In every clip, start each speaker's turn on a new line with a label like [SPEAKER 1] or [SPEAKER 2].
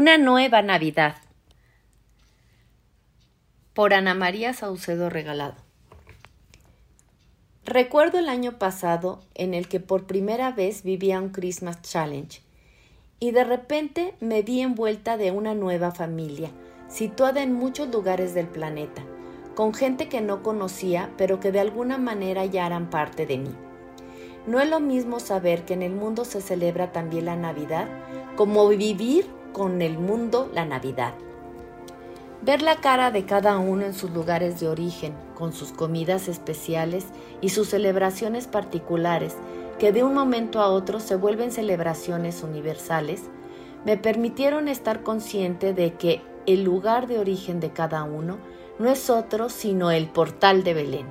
[SPEAKER 1] Una nueva Navidad. Por Ana María Saucedo Regalado. Recuerdo el año pasado en el que por primera vez vivía un Christmas Challenge y de repente me vi envuelta de una nueva familia, situada en muchos lugares del planeta, con gente que no conocía pero que de alguna manera ya eran parte de mí. No es lo mismo saber que en el mundo se celebra también la Navidad como vivir con el mundo la Navidad. Ver la cara de cada uno en sus lugares de origen, con sus comidas especiales y sus celebraciones particulares, que de un momento a otro se vuelven celebraciones universales, me permitieron estar consciente de que el lugar de origen de cada uno no es otro sino el portal de Belén.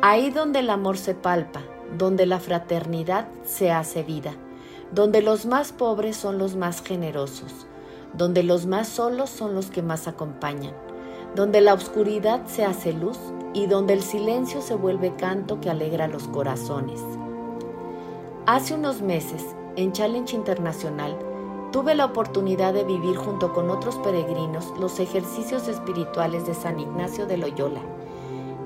[SPEAKER 1] Ahí donde el amor se palpa, donde la fraternidad se hace vida, donde los más pobres son los más generosos, donde los más solos son los que más acompañan, donde la oscuridad se hace luz y donde el silencio se vuelve canto que alegra los corazones. Hace unos meses, en Challenge Internacional, tuve la oportunidad de vivir junto con otros peregrinos los ejercicios espirituales de San Ignacio de Loyola.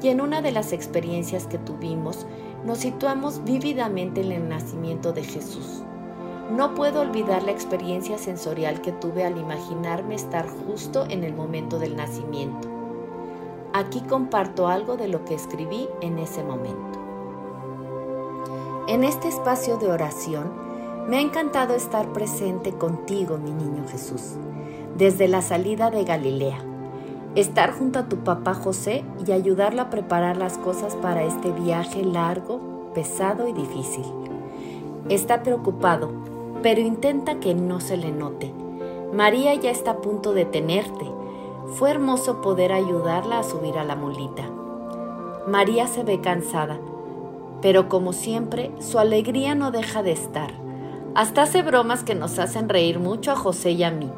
[SPEAKER 1] Y en una de las experiencias que tuvimos, nos situamos vívidamente en el nacimiento de Jesús. No puedo olvidar la experiencia sensorial que tuve al imaginarme estar justo en el momento del nacimiento. Aquí comparto algo de lo que escribí en ese momento. En este espacio de oración, me ha encantado estar presente contigo, mi niño Jesús, desde la salida de Galilea. Estar junto a tu papá José y ayudarlo a preparar las cosas para este viaje largo, pesado y difícil. Está preocupado pero intenta que no se le note. María ya está a punto de tenerte. Fue hermoso poder ayudarla a subir a la mulita. María se ve cansada, pero como siempre, su alegría no deja de estar. Hasta hace bromas que nos hacen reír mucho a José y a mí.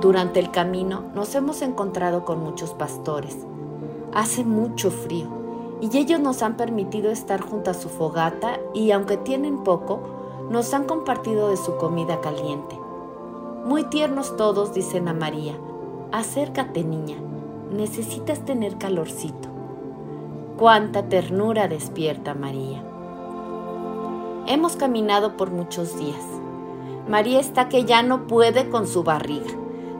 [SPEAKER 1] Durante el camino nos hemos encontrado con muchos pastores. Hace mucho frío y ellos nos han permitido estar junto a su fogata y aunque tienen poco, nos han compartido de su comida caliente. Muy tiernos todos, dicen a María. Acércate, niña, necesitas tener calorcito. Cuánta ternura despierta María. Hemos caminado por muchos días. María está que ya no puede con su barriga.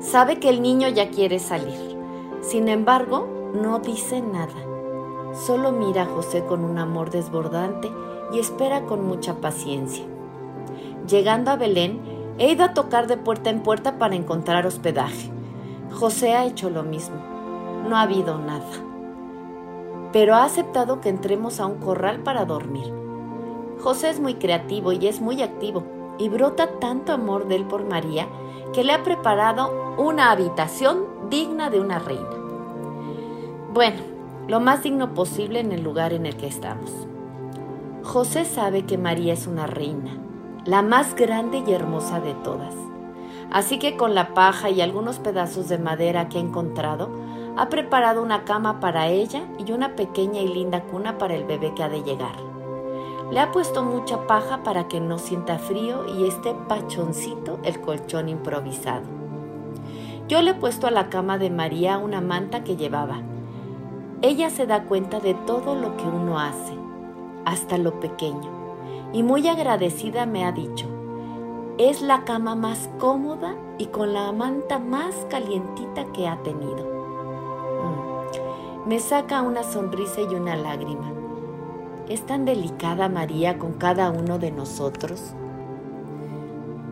[SPEAKER 1] Sabe que el niño ya quiere salir. Sin embargo, no dice nada. Solo mira a José con un amor desbordante y espera con mucha paciencia. Llegando a Belén, he ido a tocar de puerta en puerta para encontrar hospedaje. José ha hecho lo mismo. No ha habido nada. Pero ha aceptado que entremos a un corral para dormir. José es muy creativo y es muy activo, y brota tanto amor de él por María que le ha preparado una habitación digna de una reina. Bueno, lo más digno posible en el lugar en el que estamos. José sabe que María es una reina la más grande y hermosa de todas. Así que con la paja y algunos pedazos de madera que ha encontrado, ha preparado una cama para ella y una pequeña y linda cuna para el bebé que ha de llegar. Le ha puesto mucha paja para que no sienta frío y esté pachoncito el colchón improvisado. Yo le he puesto a la cama de María una manta que llevaba. Ella se da cuenta de todo lo que uno hace, hasta lo pequeño y muy agradecida me ha dicho, es la cama más cómoda y con la manta más calientita que ha tenido. Mm. Me saca una sonrisa y una lágrima. Es tan delicada María con cada uno de nosotros.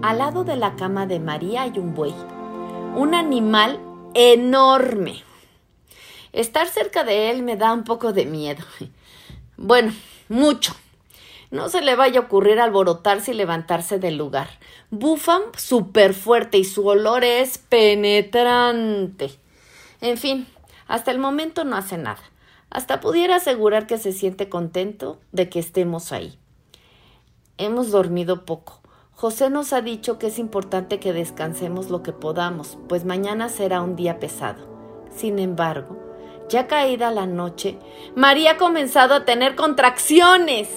[SPEAKER 1] Al lado de la cama de María hay un buey, un animal enorme. Estar cerca de él me da un poco de miedo. Bueno, mucho. No se le vaya a ocurrir alborotarse y levantarse del lugar. Bufan súper fuerte y su olor es penetrante. En fin, hasta el momento no hace nada. Hasta pudiera asegurar que se siente contento de que estemos ahí. Hemos dormido poco. José nos ha dicho que es importante que descansemos lo que podamos, pues mañana será un día pesado. Sin embargo, ya caída la noche, María ha comenzado a tener contracciones.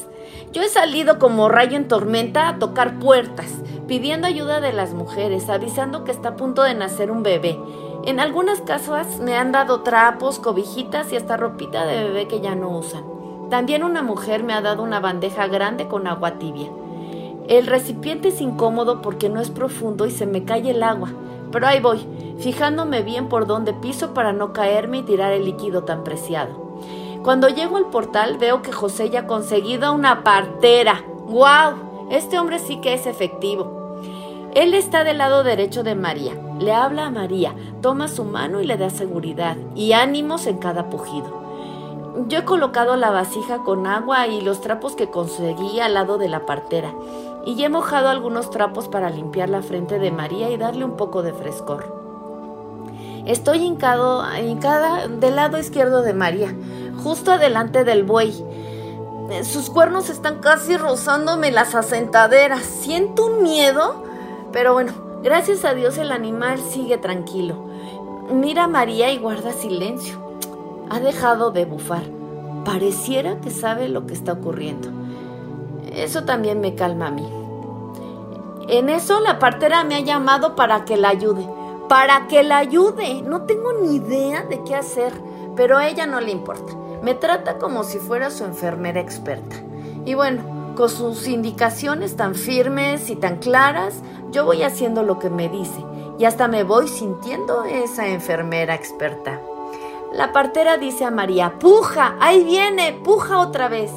[SPEAKER 1] Yo he salido como rayo en tormenta a tocar puertas, pidiendo ayuda de las mujeres, avisando que está a punto de nacer un bebé. En algunas casas me han dado trapos, cobijitas y hasta ropita de bebé que ya no usan. También una mujer me ha dado una bandeja grande con agua tibia. El recipiente es incómodo porque no es profundo y se me cae el agua, pero ahí voy, fijándome bien por dónde piso para no caerme y tirar el líquido tan preciado. Cuando llego al portal veo que José ya ha conseguido una partera. ¡Guau! Este hombre sí que es efectivo. Él está del lado derecho de María, le habla a María, toma su mano y le da seguridad y ánimos en cada pujido. Yo he colocado la vasija con agua y los trapos que conseguí al lado de la partera y he mojado algunos trapos para limpiar la frente de María y darle un poco de frescor. Estoy hincado, hincada del lado izquierdo de María, justo adelante del buey. Sus cuernos están casi rozándome las asentaderas. Siento un miedo, pero bueno, gracias a Dios el animal sigue tranquilo. Mira a María y guarda silencio. Ha dejado de bufar. Pareciera que sabe lo que está ocurriendo. Eso también me calma a mí. En eso la partera me ha llamado para que la ayude. Para que la ayude. No tengo ni idea de qué hacer, pero a ella no le importa. Me trata como si fuera su enfermera experta. Y bueno, con sus indicaciones tan firmes y tan claras, yo voy haciendo lo que me dice y hasta me voy sintiendo esa enfermera experta. La partera dice a María, puja, ahí viene, puja otra vez.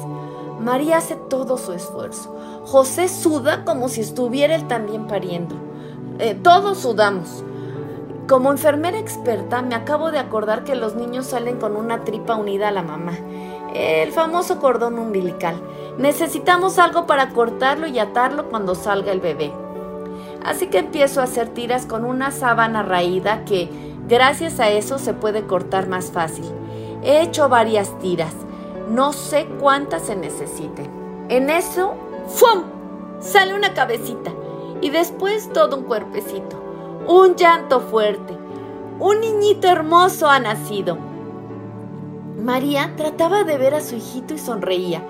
[SPEAKER 1] María hace todo su esfuerzo. José suda como si estuviera él también pariendo. Eh, todos sudamos. Como enfermera experta me acabo de acordar que los niños salen con una tripa unida a la mamá. El famoso cordón umbilical. Necesitamos algo para cortarlo y atarlo cuando salga el bebé. Así que empiezo a hacer tiras con una sábana raída que, gracias a eso, se puede cortar más fácil. He hecho varias tiras. No sé cuántas se necesiten. En eso, ¡fum! Sale una cabecita y después todo un cuerpecito. Un llanto fuerte. Un niñito hermoso ha nacido. María trataba de ver a su hijito y sonreía.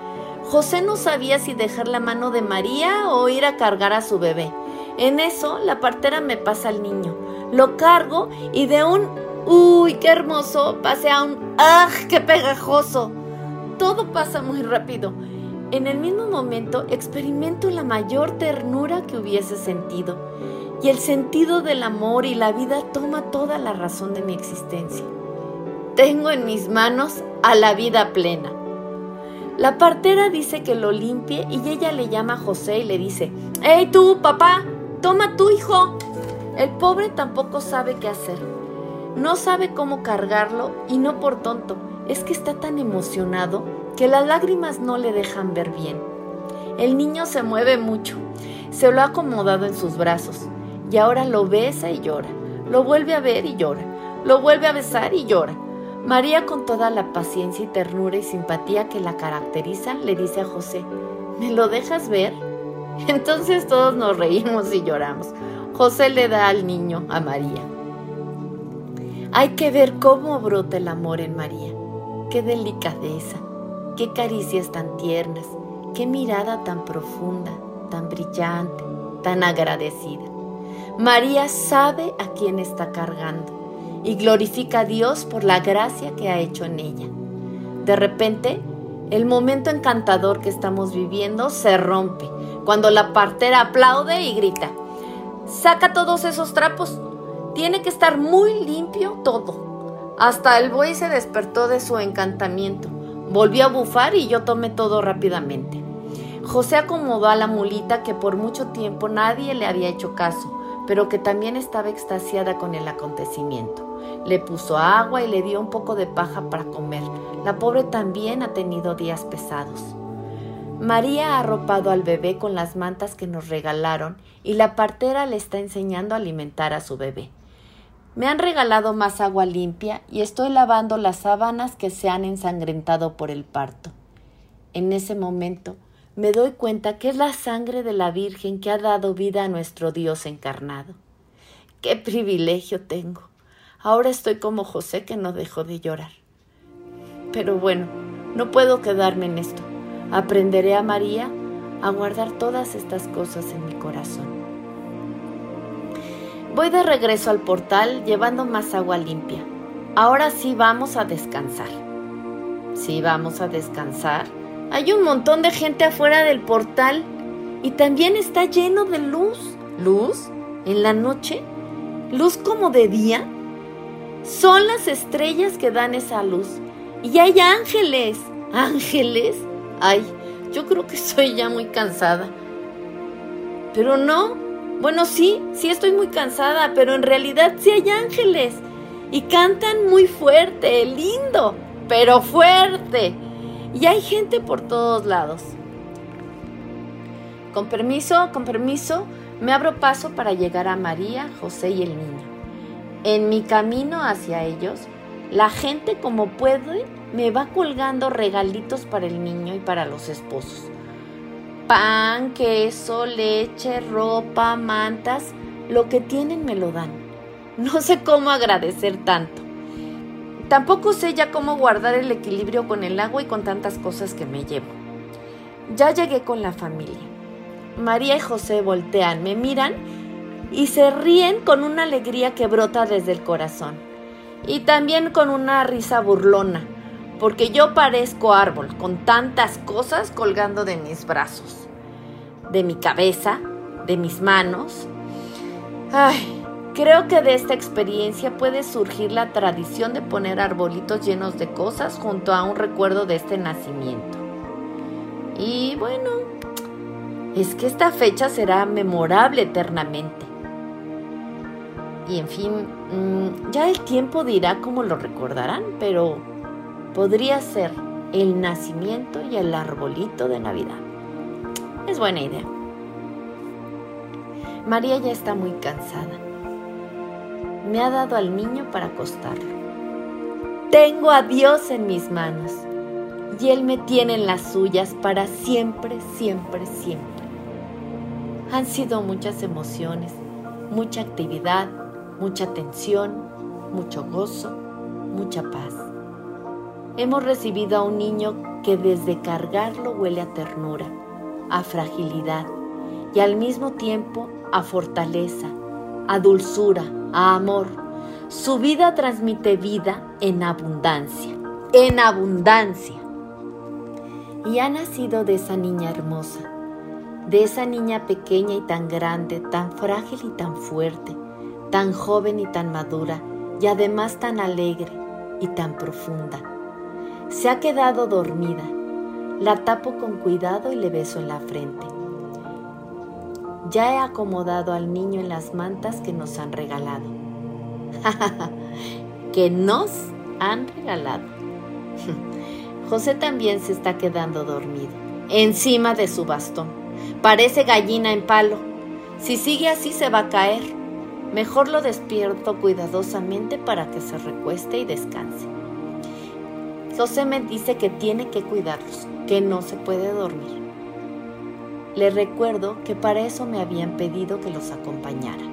[SPEAKER 1] José no sabía si dejar la mano de María o ir a cargar a su bebé. En eso, la partera me pasa al niño. Lo cargo y de un ¡Uy, qué hermoso! pase a un ¡Ah, qué pegajoso! todo pasa muy rápido. En el mismo momento experimento la mayor ternura que hubiese sentido y el sentido del amor y la vida toma toda la razón de mi existencia. Tengo en mis manos a la vida plena. La partera dice que lo limpie y ella le llama a José y le dice, ¡Hey tú, papá! ¡Toma tu hijo! El pobre tampoco sabe qué hacer. No sabe cómo cargarlo y no por tonto, es que está tan emocionado que las lágrimas no le dejan ver bien. El niño se mueve mucho, se lo ha acomodado en sus brazos y ahora lo besa y llora, lo vuelve a ver y llora, lo vuelve a besar y llora. María con toda la paciencia y ternura y simpatía que la caracterizan le dice a José, ¿me lo dejas ver? Entonces todos nos reímos y lloramos. José le da al niño a María. Hay que ver cómo brota el amor en María. Qué delicadeza, qué caricias tan tiernas, qué mirada tan profunda, tan brillante, tan agradecida. María sabe a quién está cargando y glorifica a Dios por la gracia que ha hecho en ella. De repente, el momento encantador que estamos viviendo se rompe cuando la partera aplaude y grita, saca todos esos trapos, tiene que estar muy limpio todo. Hasta el buey se despertó de su encantamiento. Volvió a bufar y yo tomé todo rápidamente. José acomodó a la mulita que por mucho tiempo nadie le había hecho caso, pero que también estaba extasiada con el acontecimiento. Le puso agua y le dio un poco de paja para comer. La pobre también ha tenido días pesados. María ha arropado al bebé con las mantas que nos regalaron y la partera le está enseñando a alimentar a su bebé. Me han regalado más agua limpia y estoy lavando las sábanas que se han ensangrentado por el parto. En ese momento me doy cuenta que es la sangre de la Virgen que ha dado vida a nuestro Dios encarnado. ¡Qué privilegio tengo! Ahora estoy como José que no dejó de llorar. Pero bueno, no puedo quedarme en esto. Aprenderé a María a guardar todas estas cosas en mi corazón. Voy de regreso al portal llevando más agua limpia. Ahora sí vamos a descansar. Sí vamos a descansar. Hay un montón de gente afuera del portal y también está lleno de luz. ¿Luz? ¿En la noche? ¿Luz como de día? Son las estrellas que dan esa luz. Y hay ángeles. ¿Ángeles? Ay, yo creo que estoy ya muy cansada. Pero no. Bueno, sí, sí estoy muy cansada, pero en realidad sí hay ángeles. Y cantan muy fuerte, lindo, pero fuerte. Y hay gente por todos lados. Con permiso, con permiso, me abro paso para llegar a María, José y el niño. En mi camino hacia ellos, la gente como puede me va colgando regalitos para el niño y para los esposos. Pan, queso, leche, ropa, mantas, lo que tienen me lo dan. No sé cómo agradecer tanto. Tampoco sé ya cómo guardar el equilibrio con el agua y con tantas cosas que me llevo. Ya llegué con la familia. María y José voltean, me miran y se ríen con una alegría que brota desde el corazón. Y también con una risa burlona, porque yo parezco árbol con tantas cosas colgando de mis brazos, de mi cabeza, de mis manos. Ay, creo que de esta experiencia puede surgir la tradición de poner arbolitos llenos de cosas junto a un recuerdo de este nacimiento. Y bueno, es que esta fecha será memorable eternamente. Y en fin, mm, ya el tiempo dirá cómo lo recordarán, pero podría ser el nacimiento y el arbolito de Navidad. Es buena idea. María ya está muy cansada. Me ha dado al niño para acostarlo. Tengo a Dios en mis manos y Él me tiene en las suyas para siempre, siempre, siempre. Han sido muchas emociones, mucha actividad, mucha tensión, mucho gozo, mucha paz. Hemos recibido a un niño que desde cargarlo huele a ternura, a fragilidad y al mismo tiempo a fortaleza, a dulzura, a amor. Su vida transmite vida en abundancia, en abundancia. Y ha nacido de esa niña hermosa, de esa niña pequeña y tan grande, tan frágil y tan fuerte, tan joven y tan madura, y además tan alegre y tan profunda. Se ha quedado dormida. La tapo con cuidado y le beso en la frente. Ya he acomodado al niño en las mantas que nos han regalado. que nos han regalado. José también se está quedando dormido, encima de su bastón. Parece gallina en palo. Si sigue así se va a caer. Mejor lo despierto cuidadosamente para que se recueste y descanse. José me dice que tiene que cuidarlos, que no se puede dormir. Le recuerdo que para eso me habían pedido que los acompañara,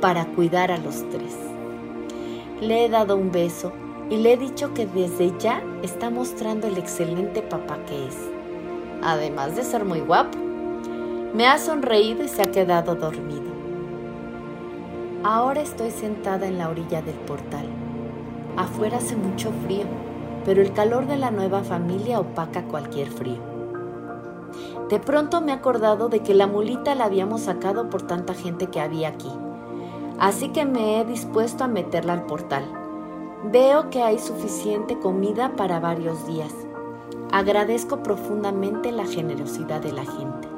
[SPEAKER 1] para cuidar a los tres. Le he dado un beso y le he dicho que desde ya está mostrando el excelente papá que es, además de ser muy guapo. Me ha sonreído y se ha quedado dormido. Ahora estoy sentada en la orilla del portal. Afuera hace mucho frío, pero el calor de la nueva familia opaca cualquier frío. De pronto me he acordado de que la mulita la habíamos sacado por tanta gente que había aquí. Así que me he dispuesto a meterla al portal. Veo que hay suficiente comida para varios días. Agradezco profundamente la generosidad de la gente.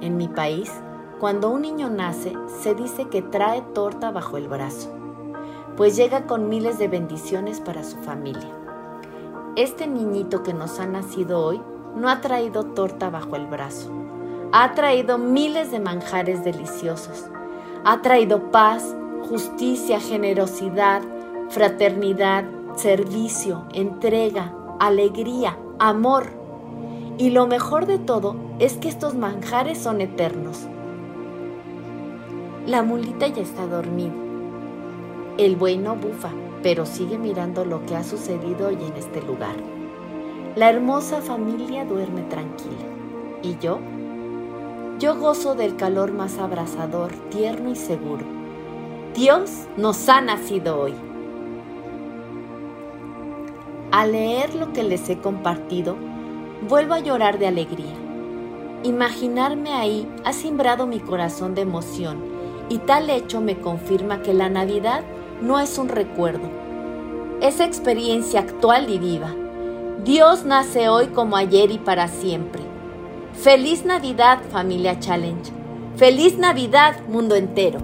[SPEAKER 1] En mi país, cuando un niño nace, se dice que trae torta bajo el brazo, pues llega con miles de bendiciones para su familia. Este niñito que nos ha nacido hoy no ha traído torta bajo el brazo, ha traído miles de manjares deliciosos, ha traído paz, justicia, generosidad, fraternidad, servicio, entrega, alegría, amor. Y lo mejor de todo es que estos manjares son eternos la mulita ya está dormida. El buey no bufa, pero sigue mirando lo que ha sucedido hoy en este lugar. La hermosa familia duerme tranquila. ¿Y yo? Yo gozo del calor más abrasador, tierno y seguro. Dios nos ha nacido hoy. Al leer lo que les he compartido, vuelvo a llorar de alegría. Imaginarme ahí ha simbrado mi corazón de emoción y tal hecho me confirma que la Navidad no es un recuerdo, es experiencia actual y viva. Dios nace hoy como ayer y para siempre. Feliz Navidad familia Challenge. Feliz Navidad mundo entero.